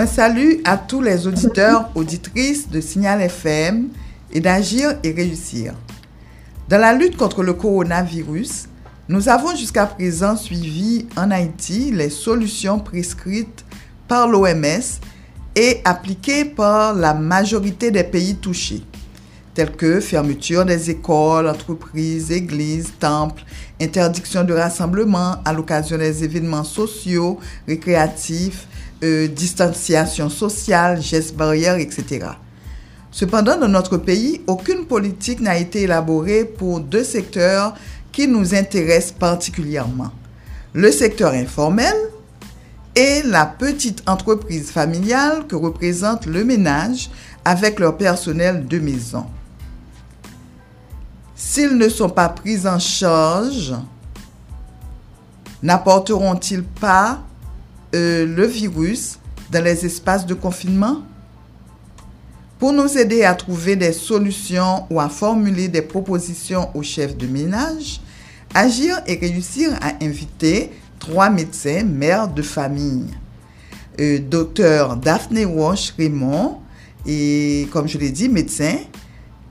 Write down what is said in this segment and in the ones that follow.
Un salut à tous les auditeurs, auditrices de Signal FM et d'Agir et Réussir. Dans la lutte contre le coronavirus, nous avons jusqu'à présent suivi en Haïti les solutions prescrites par l'OMS et appliquées par la majorité des pays touchés, tels que fermeture des écoles, entreprises, églises, temples, interdiction de rassemblement à l'occasion des événements sociaux, récréatifs, euh, distanciation sociale, gestes barrières, etc. Cependant, dans notre pays, aucune politique n'a été élaborée pour deux secteurs qui nous intéressent particulièrement. Le secteur informel et la petite entreprise familiale que représente le ménage avec leur personnel de maison. S'ils ne sont pas pris en charge, n'apporteront-ils pas euh, le virus dans les espaces de confinement? Pour nous aider à trouver des solutions ou à formuler des propositions aux chefs de ménage, Agir et réussir à inviter trois médecins mères de famille. Euh, docteur Daphné Walsh Raymond, et comme je l'ai dit, médecin,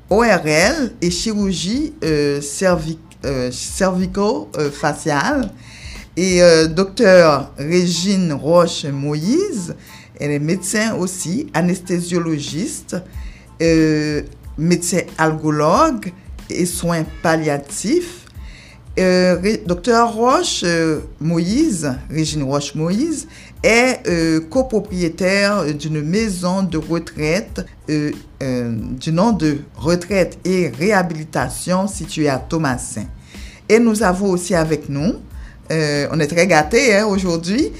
ORL et chirurgie euh, euh cervico-faciale. Et docteur Régine Roche Moïse, elle est médecin aussi, anesthésiologiste, euh, médecin algologue et soins palliatifs. Euh, docteur Roche euh, Moïse, Régine Roche Moïse, est copropriétaire d'une maison de retraite du nom de Retraite et Réhabilitation située à Thomasin. Et nous avons aussi avec nous, on est très gâtés hein, aujourd'hui,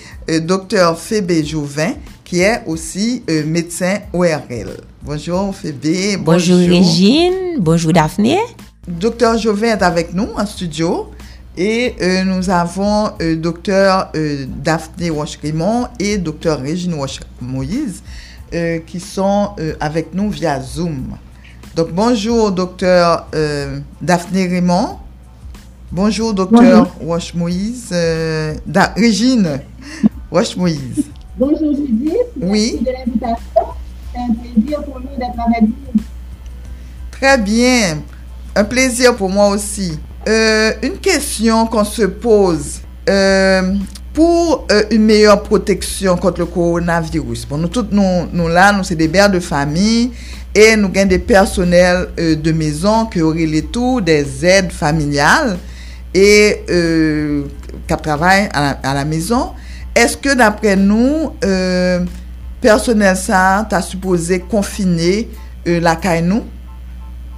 docteur Fébé Jouvin, qui est aussi euh, médecin ORL. Bonjour Phébé. Bonjour, Régine. Bonjour Daphné. Docteur Jovet est avec nous en studio. Et euh, nous avons euh, docteur Daphné Wash-Raymond et docteur Régine Wash-Moïse qui sont avec nous via Zoom. Donc bonjour docteur Daphné Raymond. Bonjour docteur Wash-Moïse. Régine Wash-Moïse. Bonjour Judith, oui. merci de l'invitation. C'est un plaisir pour nous d'être avec vous. Très bien, un plaisir pour moi aussi. Euh, une question qu'on se pose. Euh, pour euh, une meilleure protection contre le coronavirus, bon, nous tous, nous, nous là, nous, c'est des mères de famille et nous avons des personnels de maison qui auraient les tout des aides familiales et euh, qui travaillent à, à la, maison. Est-ce que d'après nous, euh, personnel ça, tu as supposé confiner euh, la caille nous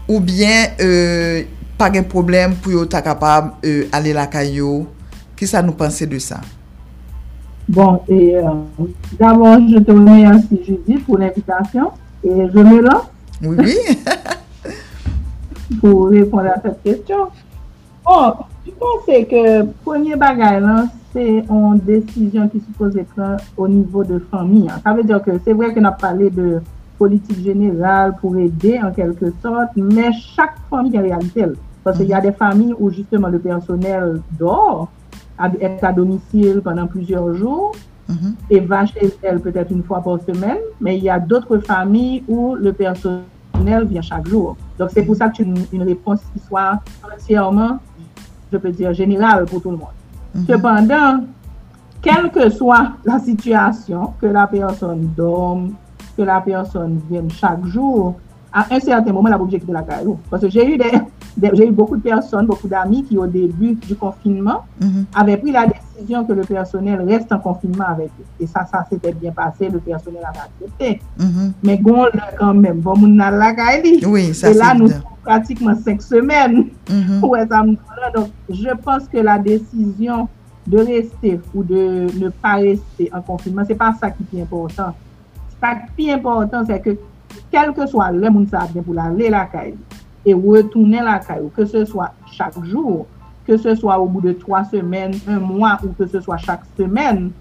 ou bien euh, pas de problème pour être capable d'aller la caille Qu'est-ce que nous pensez de ça? Bon, et d'abord, je te remercie Judith, pour l'invitation et je me lance. Oui, oui. pour répondre à cette question. Bon, je pense que premier bagage, c'est une décision qui se pose au niveau de famille. Ça veut dire que c'est vrai qu'on a parlé de politique générale pour aider en quelque sorte, mais chaque famille a réalité. Parce qu'il y a des familles où justement le personnel dort, est à domicile pendant plusieurs jours mhm. et va chez elle peut-être une fois par semaine, mais il y a d'autres familles où le personnel vient chaque jour. Donc c'est pour ça que tu une, une réponse qui soit entièrement, je peux dire, générale pour tout le monde. Mhm. Cependant, quelle que soit la situation, que la personne dorme, que la personne vienne chaque jour, à un certain moment, la objectif de la carrière. Parce que j'ai eu, des, eu beaucoup de personnes, beaucoup d'amis qui, au début du confinement, mhm. avaient pris la décision étudiants que le personnel reste en confinement avec eux. Et ça, ça s'était bien passé, le personnel avait accepté. Mm -hmm. Mais bon, là, quand même, bon, on a la Oui, ça Et là, nous sommes pratiquement cinq semaines. Mm -hmm. ouais, donc, je pense que la décision de rester ou de ne pas rester en confinement, c'est pas ça qui est important. Ça qui est important, c'est que quel que soit le monde, ça bien pour aller la caille et retourner la caille, que ce soit chaque jour, que ce soit au bout de 3 semaines, 1 mois ou que ce soit chaque semaine,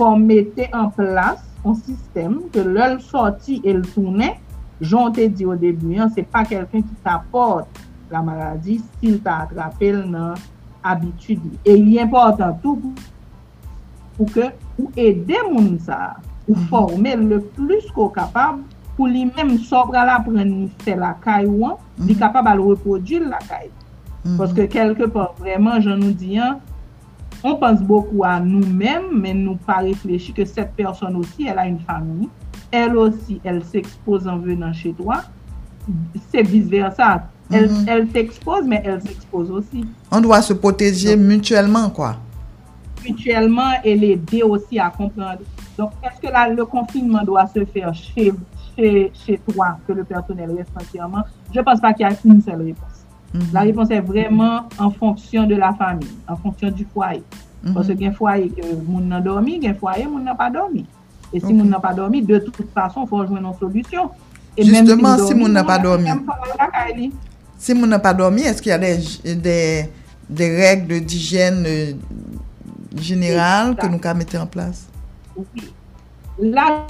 pou mette en plas an sistem ke lèl sorti el tounen, jonte di o debuyen, se pa kelken ki ta porte la maladi, sil ta atrapel nan abitudi. E li important tout pou ke ou ede moun sa, ou mm-hmm. forme le plus ko kapab pou li menm sobra la pren ni fe la kay wan, li kapab al repodil la kay. Paske kelke pa vreman jan nou diyan, on pense beaucoup a nou menm, men nou pa reflechi ke set person osi, el a yon fami, el osi, el se expose an venan che toa, se vice versa, el se expose, men el se expose osi. On doa se proteje mutuellement, kwa? Mutuellement, el ede osi a komprende. Donk, eske la, le konfinman doa se fer che toa, ke le personel responsyaman, je pense pa ki a yon sel Mm -hmm. La réponse est vraiment en fonction de la famille, en fonction du foyer. Mm -hmm. Parce qu'il y foyer que moun n'a dormi, il foyer moun n'a pas dormi. Et si okay. moun n'a pas dormi, de toute façon, faut jouer nos solutions. Et Justement, si, dormi, si moun n'a pas dormi, si moun n'a pas dormi, est-ce qu'il y a des, des, des règles d'hygiène euh, générales que nous mettons en place? Oui. Là,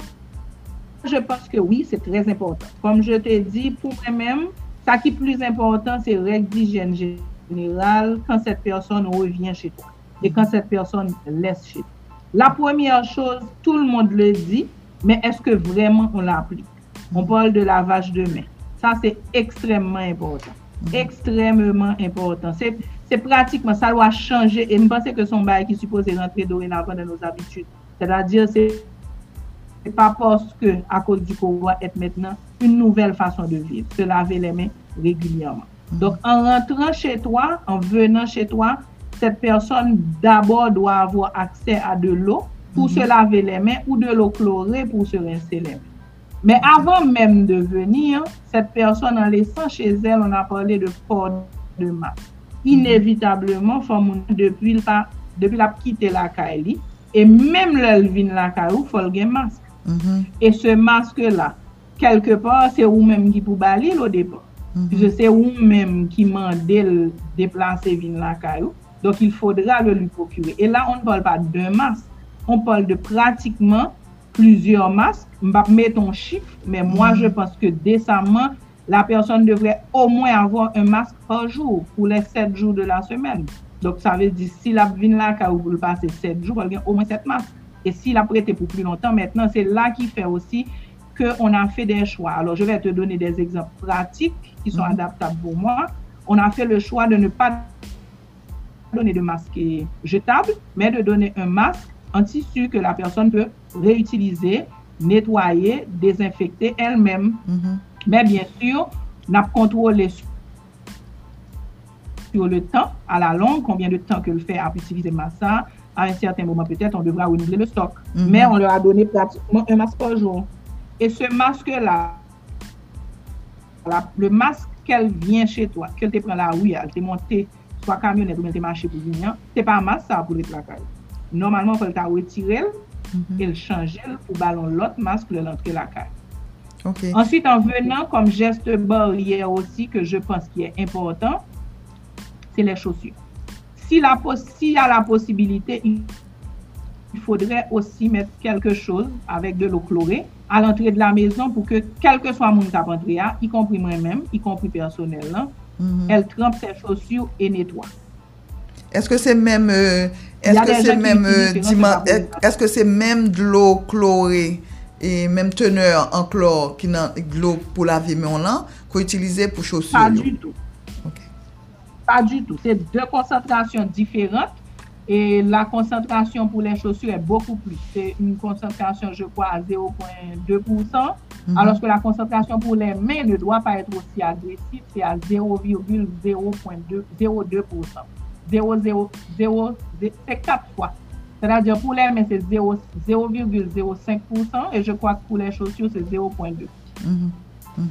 je pense que oui, c'est très important. Comme je te dis, pour moi-même, Sa ki plus important, se reg di jen general, kan set person revyen che to. E kan set person les che to. La première chose, tout le monde le dit, mais est-ce que vraiment on l'applique? On parle de lavage de main. Sa se ekstremement important. Ekstremement important. Se pratikman, sa lwa chanje, e m'pense ke son baye ki suppose rentre dorenavan de nos habitudes. Se la dire, se pa poske a kouz du kouwa et maintenant, une nouvelle fason de vivre. Se lave les mains, régulièrement. Mm. Donc, en rentrant chez toi, en venant chez toi, cette personne d'abord doit avoir accès à de l'eau pour mm -hmm. se laver les mains ou de l'eau chlorée pour se rincer les mains. Mais avant même de venir, cette personne, en laissant chez elle, on a parlé de port de masque. Mm-hmm. Inévitablement, depuis la, depuis la quitter la caille, et même le vin la caille, il faut le masque. Mm -hmm. Et ce masque-là, quelque part, c'est vous-même qui pouvez aller au départ. Mm -hmm. Je se ou mèm ki mandel deplase vin lakay ou. Donc, il faudra le lui procurer. Et là, on ne parle pas d'un masque. On parle de pratiquement plusieurs masques. Mbap met ton chiffre, mais moi, mhm. je pense que décemment, la personne devrait au moins avoir un masque par jour pour les 7 jours de la semaine. Donc, ça veut dire, si la vin lakay ou vous le passez 7 jours, elle gagne au moins 7 masques. Et si la prête est pour plus longtemps, maintenant, c'est là qu'il fait aussi... on a fait des choix. Alors, je vais te donner des exemples pratiques qui sont mhm. adaptables pour moi. On a fait le choix de ne pas donner de masque jetable, mais de donner un masque en tissu que la personne peut réutiliser, nettoyer, désinfecter elle-même. Mhm. Mais bien sûr, on a contrôlé sur le temps, à la longue, combien de temps que le fait à utiliser massa. À un certain moment, peut-être, on devra renouveler le stock. Mhm. Mais on leur a donné pratiquement un masque par jour. Et ce masque-là, le masque qu'elle vient chez toi, qu'elle te prend la rue, elle te monte soit camionnette ou bien te marché pour venir, c'est pas un masque ça pour le placage. Normalement, il faut le retirer et le changer pour ballon l'autre masque pour l'entrer la caille. Ensuite, en venant comme geste barrière aussi, que je pense qui est important, c'est les chaussures. S'il y a la possibilité, il faudrait aussi mettre quelque chose avec de l'eau chlorée al antre de la mezon pou ke kelke swa moun kap antre ya, y kompri mwen men, y kompri personel lan, mm -hmm. el trempe se chosyo e netwa. Eske se men, eske se men dlo klore, e men teneur an klor ki nan dlo pou lave men lan, ko itilize pou chosyo yo? Pa non? du tout. Okay. Pa du tout. Se de konsentrasyon diferent, Et la concentration pour les chaussures est beaucoup plus. C'est une concentration, je crois, à 0,2%. Mhm. Alors que la concentration pour les mains ne doit pas être aussi agressive. C'est à 0,02%. C'est 4 fois. C'est-à-dire pour les mains, c'est 0,05%. Et je crois que pour les chaussures, c'est 0,2%. Mhm. Mhm.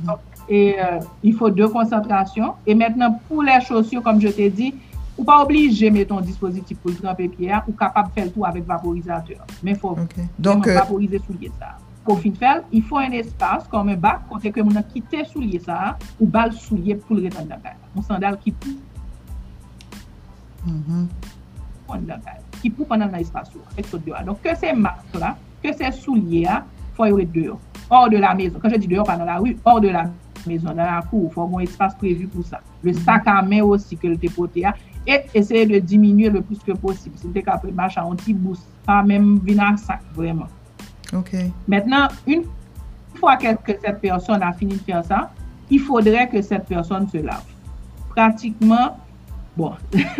Et euh, il faut deux concentrations. Et maintenant, pour les chaussures, comme je t'ai dit, Ou pa oblige meton dispositif pou l'tranpe piè, ou kapab fèl tou avèk vaporizateur. Men fò, okay. men euh... vaporize sa. Pou fin fèl, y fò en espas, kon en bak, kontè ke moun an kite sou souliye sa, ou bal sou souliye pou l'retan d'akal. Moun sandal ki pou. Mm -hmm. Ki pou konan nan espas ou, ek sot dewa. Donk ke se mak la, ke se souliye a, fò yowe deyo. Or de la mezon. Kan je di deyo panan la rue, or de la mezon, nan la kou, fò moun espas prevu pou sa. Le sak a men osi ke l'te pote a, et essayer de diminuer le plus que possible. Ka pre-marche a un ti boost, pa mèm vina sak, vreman. OK. Maintenant, une fois que, cette personne a fini de faire ça, il faudrait que cette personne se lave. Pratiquement, bon,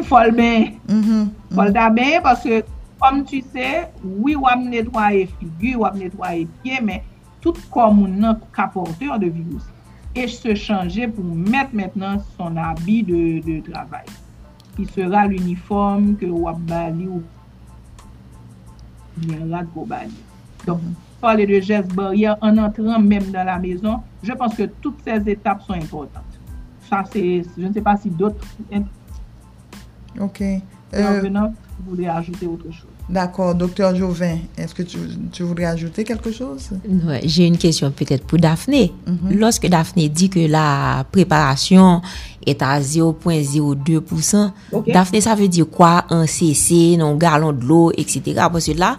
faut le bien, Mhm, faut le parce que, comme tu sais, oui, on va nettoyer figure, on va nettoyer pied, mais tout comme on a porteur de virus. Et se changer pour mettre maintenant son habit de, de travail, ki sera l'uniform ke wap bali ou bien rad go bali. Donc, parler de gestes barrières en entrant même dans la maison, je pense que toutes ces étapes sont importantes. Ça, c'est, je ne sais pas si d'autres... Ok. Euh, intervenants voulaient ajouter autre chose? D'accord, docteur Jouvin, est-ce que tu, tu voudrais ajouter quelque chose? Ouais, J'ai une question peut-être pour Daphné. Mhm. Lorsque Daphné dit que la préparation est à 0,02%, Ok. Daphné, ça veut dire quoi? Un CC, un galon de l'eau, etc. Parce que là,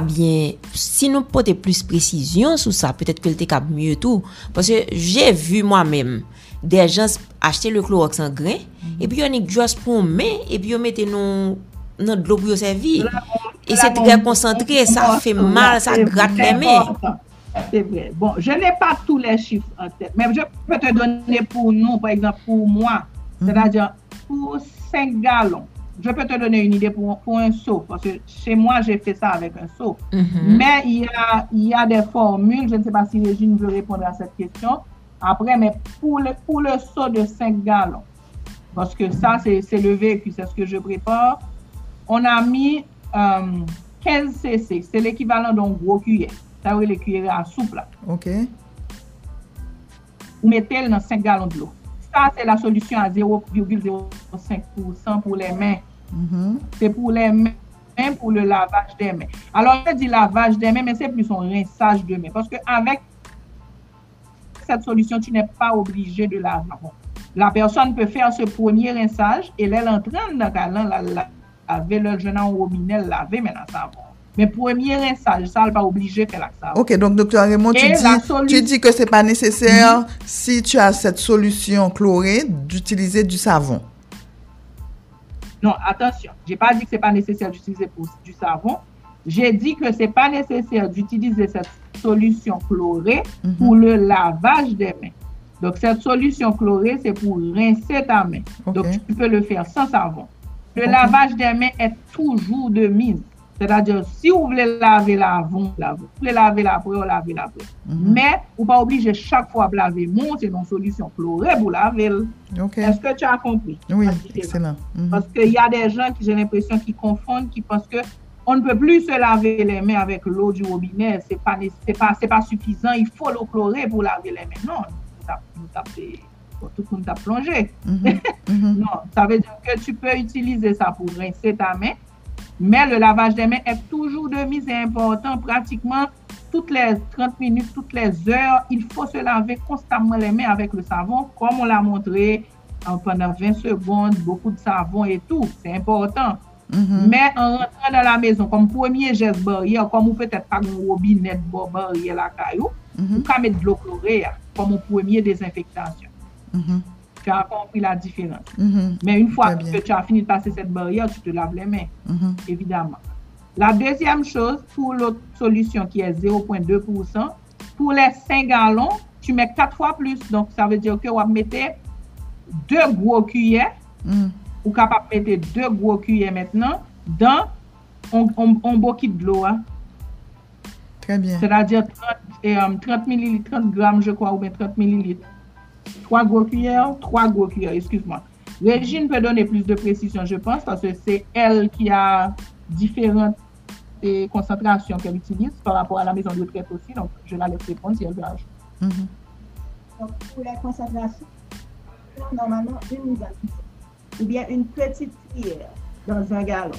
bien, si nous porter plus précision sur ça, peut-être que le cap mieux tout. Parce que j'ai vu moi-même des gens achetaient le Clorox en grain, mm -hmm. et puis on est juste pour main, et puis on mettait non dans de l'eau pour servir. Bon, et c'est bon très concentré, ça bon, fait mal, ça gratte les mains. C'est vrai. Bon, je n'ai pas tous les chiffres en tête, mais je peux te donner pour nous, par exemple, pour moi, mm -hmm. c'est-à-dire pour 5 gallons. Je peux te donner une idée pour, pour un seau, parce que chez moi, j'ai fait ça avec un seau. Mm -hmm. Mais il y, a, il y a des formules, je ne sais pas si Régine veut répondre à cette question, après, mais pour le, pour le seau de 5 gallons, parce que ça, c'est le vécu, c'est ce que je prépare, on a mis euh, 15 cc, c'est l'équivalent d'un gros cuillère. Ça veut les cuillères à soupe là. OK. Vous mettez dans 5 gallons de l'eau. Ça, c'est la solution à 0,05% pour les mains. Mhm. C'est pour les mains, pour le lavage des mains. Alors, je dis lavage des mains, mais c'est plus un rinçage de mains. Parce qu'avec cette solution, tu n'es pas obligé de laver. Bon, La personne peut faire ce premier rinçage et elle est en train de la, la, la, laver le jeune au robinet, laver maintenant savon. Mais premier rinçage, ça, elle n'est de faire la savon. OK, donc, docteur Raymond, tu dis, la solu- tu dis que c'est pas nécessaire, si tu as cette solution chlorée, d'utiliser du savon. Non, attention, j'ai pas dit que c'est pas nécessaire d'utiliser du savon. J'ai dit que c'est pas nécessaire d'utiliser cette solution chlorée Mhm. pour le lavage des mains. Donc, cette solution chlorée, c'est pour rincer ta main. Donc, tu peux le faire sans savon. Le lavage des mains est toujours de mise. C'est-à-dire, si vous voulez laver l'avant, lavez. Vous voulez laver l'après, vous lavez l'après. Mhm. Mais, vous pas obligé chaque fois de laver mon, c'est une solution chlorée pour laver. Est-ce que tu as compris? Oui, excellent. Mhm. Parce qu'il y a des gens qui, j'ai l'impression, qui confondent, qui pensent que on ne peut plus se laver les mains avec l'eau du robinet. Pas, né- c'est pas, c'est pas suffisant. Il faut l'eau chlorée pour laver les mains. Non, nous tout le monde t'a plongé. Mhm. Mhm. Non, ça veut dire que tu peux utiliser ça pour rincer ta main. Mais le lavage des mains est toujours de mise et important. Pratiquement toutes les 30 minutes, toutes les heures, il faut se laver constamment les mains avec le savon, comme on l'a montré en- pendant 20 secondes, beaucoup de savon et tout. C'est important. Mm -hmm. Men an rentran nan la mezon, kom pwemye jes barye, kom ou petet pa goun robinet bo barye mm-hmm. mm-hmm. la kayo, mm -hmm. ou ka met blok lore ya, kom ou pwemye desinfektasyon. Mm -hmm. Tu a kompri la diferans. Men un fwa ki tu a fini de pase set barye, tu te lave le men, evidaman. La dezyem chos, pou l'ot solusyon ki e 0.2%, pou le 5 galon, tu met 4 fwa plus, donc sa ve diyo ke wap mette 2 gwo kuyen, ou capable de mettre deux gros cuillères maintenant, dans un, un, un bouquet de l'eau. hein. Très bien. C'est-à-dire 30, et, euh, 30 millilitres, 30 grammes, je crois, ou bien 30 millilitres. Trois gros cuillères, trois gros cuillères, excuse-moi. Régine peut donner plus de précision, je pense, parce que c'est elle qui a différentes eh, concentrations qu'elle utilise par rapport à la maison de retraite aussi. Donc, je la laisse répondre si elle veut ajouter. Mhm. Donc, pour la concentration, normalement, une mise. Ou bien une petite cuillère dans un gallon.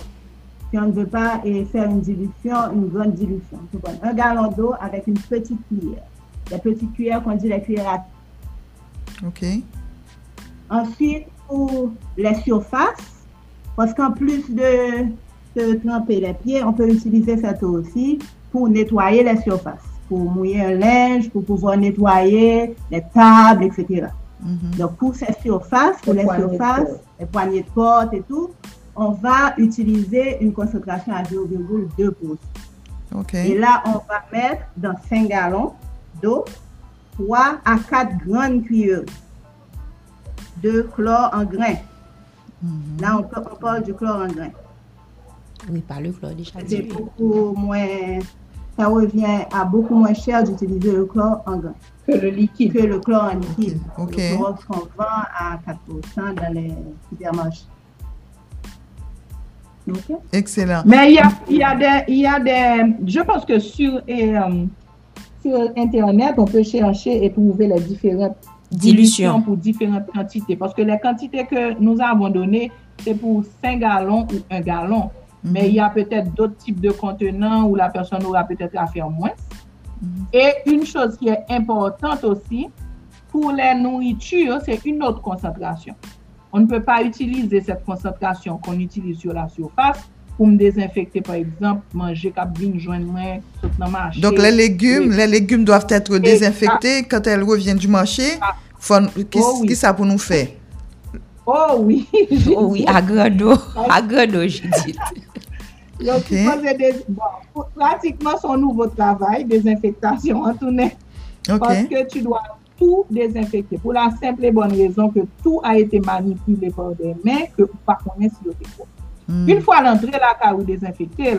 Si on ne veut pas faire une dilution, une grande dilution. Un gallon d'eau avec une petite cuillère. Les petites cuillères qu'on dit les cuillères à OK. Ensuite, pour les surfaces, parce qu'en plus de, de tremper les pieds, on peut utiliser cette eau aussi pour nettoyer les surfaces, pour mouiller un linge, pour pouvoir nettoyer les tables, etc. Mhm. Donc, pour ces surfaces, pour Les surfaces, porte. les poignées de porte et tout, on va utiliser une concentration à 0,2%. OK. Et là, on va mettre dans 5 gallons d'eau 3 à 4 grandes cuillères de chlore en grain. Mhm. Là, on, peut- on parle du chlore en grain. Oui, par le chlore déjà C'est beaucoup moins, ça revient à beaucoup moins cher d'utiliser le chlore en grain Que le liquide. que le chlore en liquide. Ok. Le chlore qu'on vend à 4% dans les supermarchés. Ok? Excellent. Mais il y a, il y a des, il y a des, je pense que sur, et, euh, sur Internet, on peut chercher et trouver les différentes Dilution. pour différentes quantités. Parce que les quantités que nous avons données, c'est pour 5 gallons ou 1 gallon. Mais il y a peut-être d'autres types de contenants où la personne aura peut-être à faire moins. Et une chose qui est importante aussi, pour les nourritures, c'est une autre concentration. On ne peut pas utiliser cette concentration qu'on utilise sur la surface pour me désinfecter, par exemple, manger cap vin, joindre moi, saute dans le marché. Donc, les légumes, Oui. les légumes doivent être désinfectés quand elles reviennent du marché. Qu'est-ce Oh oui. que ça pour nous faire? Oh oui! Oh oui, à eau. À grande eau, Yo ki pose de, bon, pratikman son nouvo travay, dezinfektasyon an tou net. Okay. Paske tu doa tout dezinfekte. Pou la simple et bonne rezon ke tout a ete manipule por de men, ke ou pa konen si yo te kon. Mm. Un fwa l'antre la ka ou dezinfekte,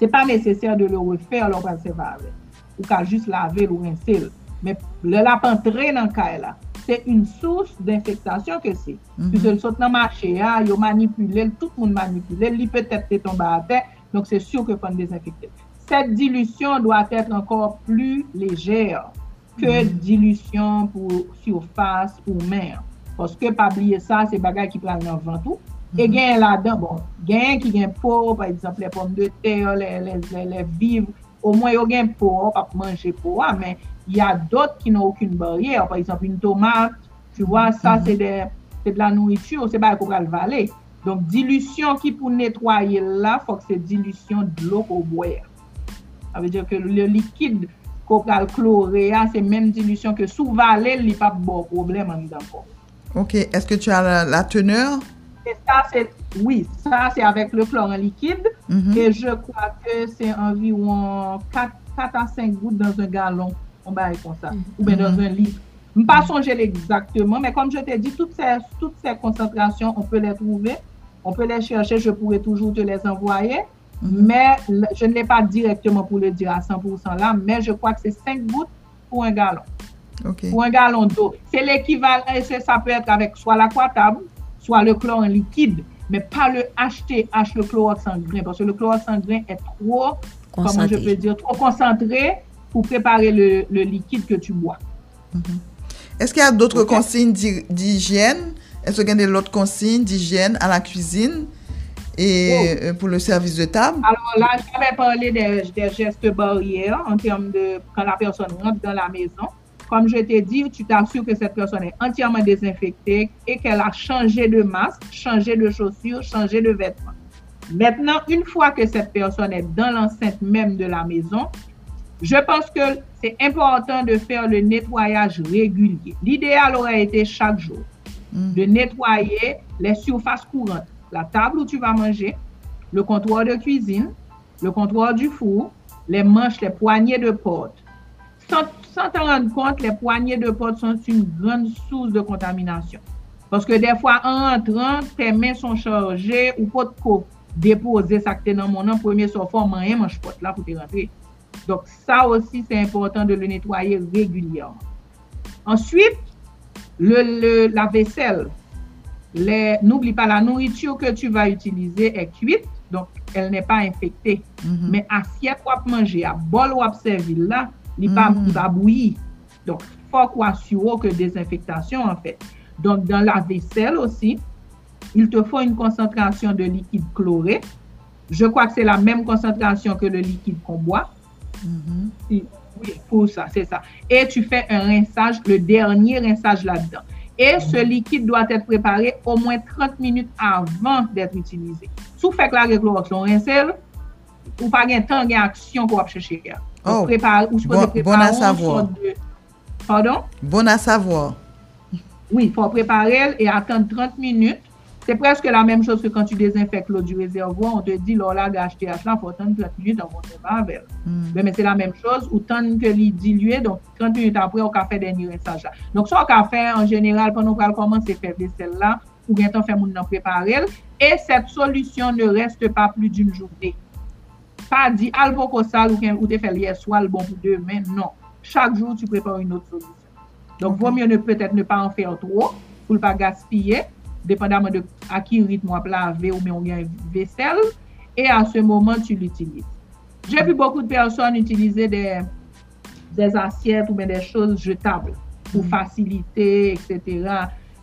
se pa neseser de le refer lor ansevare. Ou ka jist lave lor ansel. Men le la pantre nan ka e la. c'est une source d'infectation que c'est. Mm -hmm. Puisque le saute dans le marché, ah, hein, ils manipulé, tout le monde manipulé, il peut-être tombé à terre, donc c'est sûr que faut désinfecter. Cette dilution doit être encore plus légère que mm -hmm. dilution pour surface ou mer. Parce que, pas oublier ça, c'est bagage qui prend dans le ventre. Mm -hmm. E gen la dan, bon, gen ki gen pou, par exemple, le pomme de terre, le, le, le, le vivre, au mwen yo gen pou, pap manje pou, a ah, men, Il y a d'autres qui n'ont aucune barrière. Par exemple, une tomate, tu vois, ça, mm -hmm. c'est de, de la nourriture, c'est pas qu'on va le valer. Donc, dilution qui pour nettoyer là, faut que c'est dilution de l'eau qu'on boire. Ça veut dire que le liquide qu'on va chlorer, ah, c'est même dilution que sous valer, il n'y a pas de bon problème en dedans. Ok, est-ce que tu as la, la teneur? Et ça, c'est, oui, ça, c'est avec le chlore en liquide. Mm -hmm. Et je crois que c'est environ 4, 4 à 5 gouttes dans un gallon. On va comme ça. Ou bien dans un litre. Je ne pas songer exactement, mais comme je t'ai dit, toutes ces, toutes ces concentrations, on peut les trouver. On peut les chercher. Je pourrais toujours te les envoyer. Mais le- je ne l'ai pas directement pour le dire à 100% là, mais je crois que c'est 5 gouttes pour un gallon pour un gallon d'eau. C'est l'équivalent, ça peut être avec soit l'aquatable, soit le chlore en liquide, mais pas le HTH, le chlore sanguin, parce que le chlore sanguin est trop, comment je Concentré. peux dire, trop concentré pour préparer le, le liquide que tu bois. Est-ce qu'il y a d'autres consignes d'hy- d'hygiène? Est-ce qu'il y a d'autres consignes d'hygiène à la cuisine et euh, pour le service de table? Alors là, j'avais parlé des, des gestes barrières en termes de quand la personne rentre dans la maison. Comme je t'ai dit, tu t'assures que cette personne est entièrement désinfectée et qu'elle a changé de masque, changé de chaussures, changé de vêtements. Maintenant, une fois que cette personne est dans l'enceinte même de la maison, je pense que c'est important de faire le nettoyage régulier. L'idéal aurait été chaque jour Mm. de nettoyer les surfaces courantes, la table où tu vas manger, le comptoir de cuisine, le comptoir du four, les manches, les poignées de porte. Sans, sans t'en rendre compte, les poignées de porte sont une grande source de contamination. Parce que des fois, en entrant, tes mains sont chargées ou pas de déposer ça que dans mon nom, premier sortant, main, manche porte là pour te rentrer. Donc, ça aussi, c'est important de le nettoyer régulièrement. Ensuite, le, le- la vaisselle. N'oublie pas, la nourriture que tu vas utiliser est cuite, donc elle n'est pas infectée. Mhm. Mais assiette ou manger, à bol ou servi là, il Mhm. il va bouillir. Donc, faut qu'on assure que désinfectation en fait. Donc, dans la vaisselle aussi, il te faut une concentration de liquide chloré. Je crois que c'est la même concentration que le liquide qu'on boit. Mm -hmm. Oui, pour ça, c'est ça. Et tu fais un rinçage, le dernier rinçage là-dedans. Et ce mm-hmm. liquide doit être préparé au moins 30 minutes avant d'être utilisé. Sou fèk la reklorox lon rinsel, ou pas gen temps, gen action pou ap chèche ya. Oh, prépare, ou bon, bon à savoir. De... Pardon? Bon à savoir. Oui, fò prepare el et attendre 30 minutes C'est presque la même chose que quand tu désinfectes l'eau du réservoir, on te dit, là, là, HTH là, faut attendre 30 minutes avant de pas avec. Hmm. Mais c'est la même chose, autant que l'eau diluer, donc 30 minutes après, on a fait dernier rinçage là. Donc, ça, on a fait en général, pendant qu'on commence à faire vaisselle là, ou bien on fait mon en préparer, et cette solution ne reste pas plus d'une journée. Pas dit, albo kosal ou te fait hier soir, le bon pour demain, non. Chaque jour, tu prépares une autre solution. Donc, vaut mieux peut-être ne pas en faire trop, pour ne pas gaspiller, dépendamment de à qui rythme on laver ou bien on une vaisselle, et à ce moment, tu l'utilises. J'ai vu beaucoup de personnes utiliser des, des assiettes ou bien des choses jetables pour mm. faciliter, etc.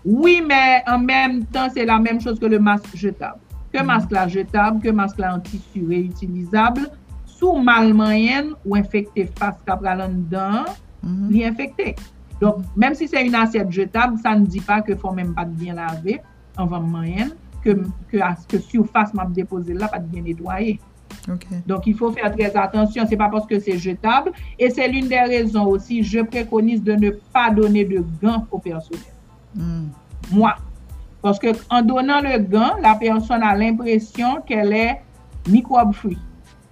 Oui, mais en même temps, c'est la même chose que le masque jetable. Que mm. masque là jetable, que masque là en tissu réutilisable, sous mal moyenne ou infecté face capral dedans, mm infecté. Donc, même si c'est une assiette jetable, ça ne dit pas qu'il ne faut même pas bien laver anvan mayen, ke, ke, ke soufas map depoze la pat bien netwaye. Okay. Donc, il faut faire très attention. C'est pas parce que c'est jetable. Et c'est l'une des raisons aussi, je préconise de ne pas donner de gants au personnel. Mm. Moi. Parce que en donnant le gant, la personne a l'impression qu'elle est microbe-free.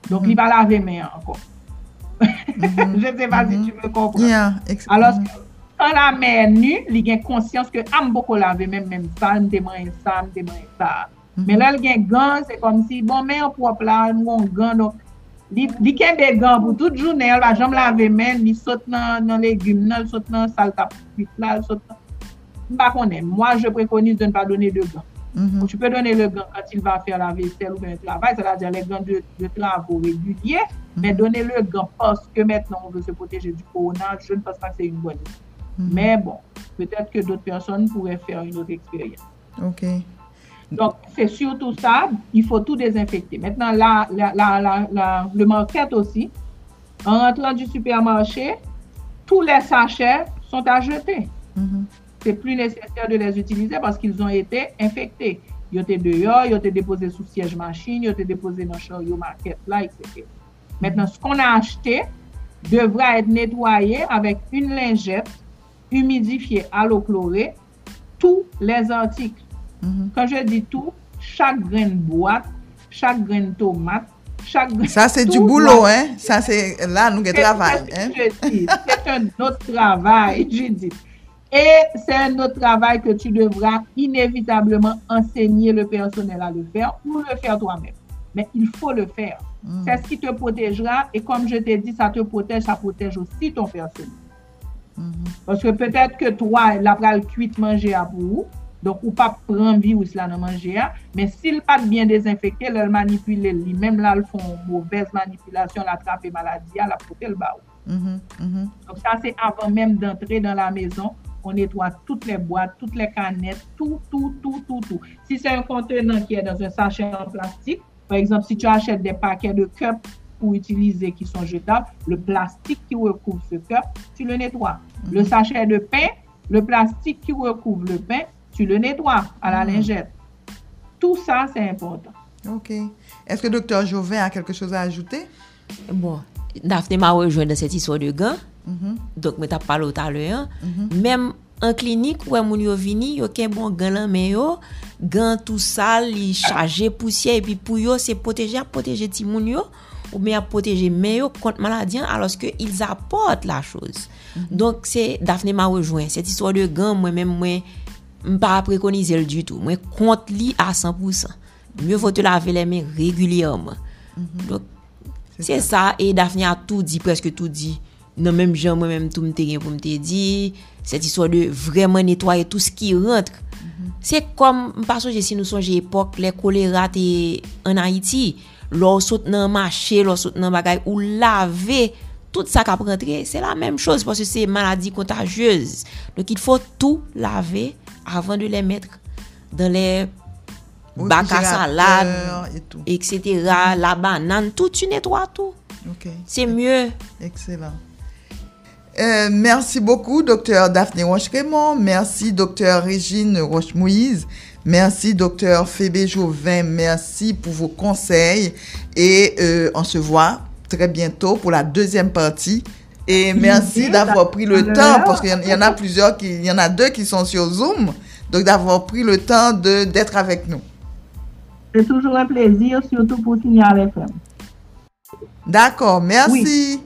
Donc, mm. il hmm. va laver mes mains encore. Mm -hmm. je ne sais pas -hmm. si tu me comprends. Yeah, Alors, hmm. an la men nu, li gen konsyans ke am boko lave men men sa, m deman sa, m deman sa. Mm -hmm. Men lal gen gan, se kom si, bon men an prop la, an moun gan, donc, li, li ken de gan pou tout jounen, la jom lave men, li sot nan, nan legume nan, sot nan salta pwit la, sot nan... M pa konen, mwa je prekonise de n pa donen de gan. Mm -hmm. Tu pe donen le gan quand il va faire la vaisselle ou ben le travay, se la diyan le gan de, de travou regulye, men mhm. donen le gan parce que maintenant on veut se protéger du konan, je ne pense pas que c'est une bonne idée. Mhm. Mais bon, peut-être que d'autres personnes pourraient faire une autre expérience. OK. Donc, c'est surtout ça, il faut tout désinfecter. Maintenant, la, la, le market aussi, en rentrant du supermarché, tous les sachets sont à jeter. Mhm. C'est plus nécessaire de les utiliser parce qu'ils ont été infectés. Ils ont été dehors, ils ont été déposés sous siège machine, ils ont été déposés dans le chariot market là, etc. Maintenant, ce qu'on a acheté devra être nettoyé avec une lingette humidifié à l'eau chlorée tous les articles. Mm -hmm. Quand je dis tout, chaque graine boîte, chaque graine tomate, chaque graine... Ça, c'est du boulot, hein? Ça, c'est... Là, nous, c'est travail, hein? C'est un autre travail, je dis. Et c'est un autre travail que tu devras inévitablement enseigner le personnel à le faire ou le faire toi-même. Mais il faut le faire. Mm. C'est ce qui te protégera et comme je t'ai dit, ça te protège, ça protège aussi ton personnel. Parce que peut-être que toi, la pral cuite manger à vous, donc ou pas prendre virus là dans manger, mais s'il pas bien désinfecté, le manipuler, même là, ils font mauvaise manipulation, l'attraper maladie, la porter le bas. Mm-hmm, mm-hmm. Donc ça, c'est avant même d'entrer dans la maison, on nettoie toutes les boîtes, toutes les canettes, tout, tout, tout, tout, tout. Si c'est un contenant qui est dans un sachet en plastique, par exemple, si tu achètes des paquets de cups pour utiliser qui sont jetables, le plastique qui recouvre ce cup, tu le nettoies. Mm -hmm. Le sachet de pain, le plastique qui recouvre le pain, tu le nettoies à la mm -hmm. lingette. Tout ça, c'est important. OK. Est-ce que docteur Jovin a quelque chose à ajouter? Bon, Daphné m'a rejoint dans cette histoire de gants. Mm -hmm. Donc, je t'ai parlé tout à l'heure. Même en clinique, ouais, moun yo vini, yo ken bon gan là, mais yo, gan tout sale, li chargé poussière, et puis pour yo, c'est protéger, protéger ti moun yo. ou bien à protéger meilleur contre maladie alors qu'ils apportent la chose. Mm -hmm. Donc, c'est Daphné m'a rejoint. Cette histoire de gants, moi-même, moi, pas préconiser du tout. Moi, compte li à 100%. Mieux vaut te laver les mains régulièrement. Mm -hmm. Donc, c'est ça. ça. Et Daphné a tout dit, presque tout dit. Non, même gens, moi-même, tout me pour me dire. Cette histoire de vraiment nettoyer tout ce qui rentre. Mm -hmm. C'est comme, parce que si nous sommes époque les choléra en Haïti. Lò sot nan mache, lò sot nan bagay, ou lave, tout sa kap rentre, se la menm chose, pwase se maladi kontajyez. Donc, il faut tout lave, avan de le mette dan le baka salade, etc. La banane, tout, tu nettoie tout. C'est mieux. Excellent. Euh, merci beaucoup, Dr. Daphne Roche-Raymond. Merci, Dr. Régine Roche-Mouise. Merci, docteur Fébé Chauvin. Merci pour vos conseils. Et euh, on se voit très bientôt pour la deuxième partie. Et merci d'avoir pris le temps parce qu'il y en a plusieurs qui, il y en a deux qui sont sur Zoom. donc d'avoir pris le temps d'être avec nous. C'est toujours un plaisir, surtout pour Signal FM. D'accord, merci.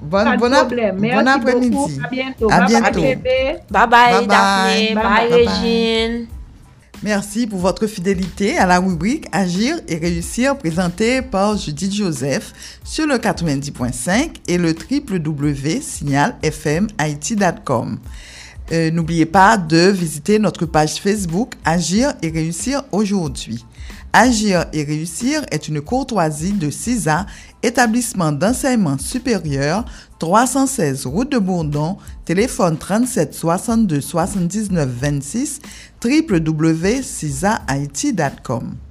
Bon, bon, après-midi. À bientôt. À bientôt. Bye bye, Daphné. Bye, Régine. Merci pour votre fidélité à la rubrique Agir et réussir présentée par Judith Joseph sur le 90.5 et le www.signalfmit.com. Euh, N'oubliez pas de visiter notre page Facebook Agir et réussir aujourd'hui. Agir et réussir est une courtoisie de CISA, établissement d'enseignement supérieur, 316 route de Bourdon, téléphone 37 62 79 26, www.cisahaiti.com.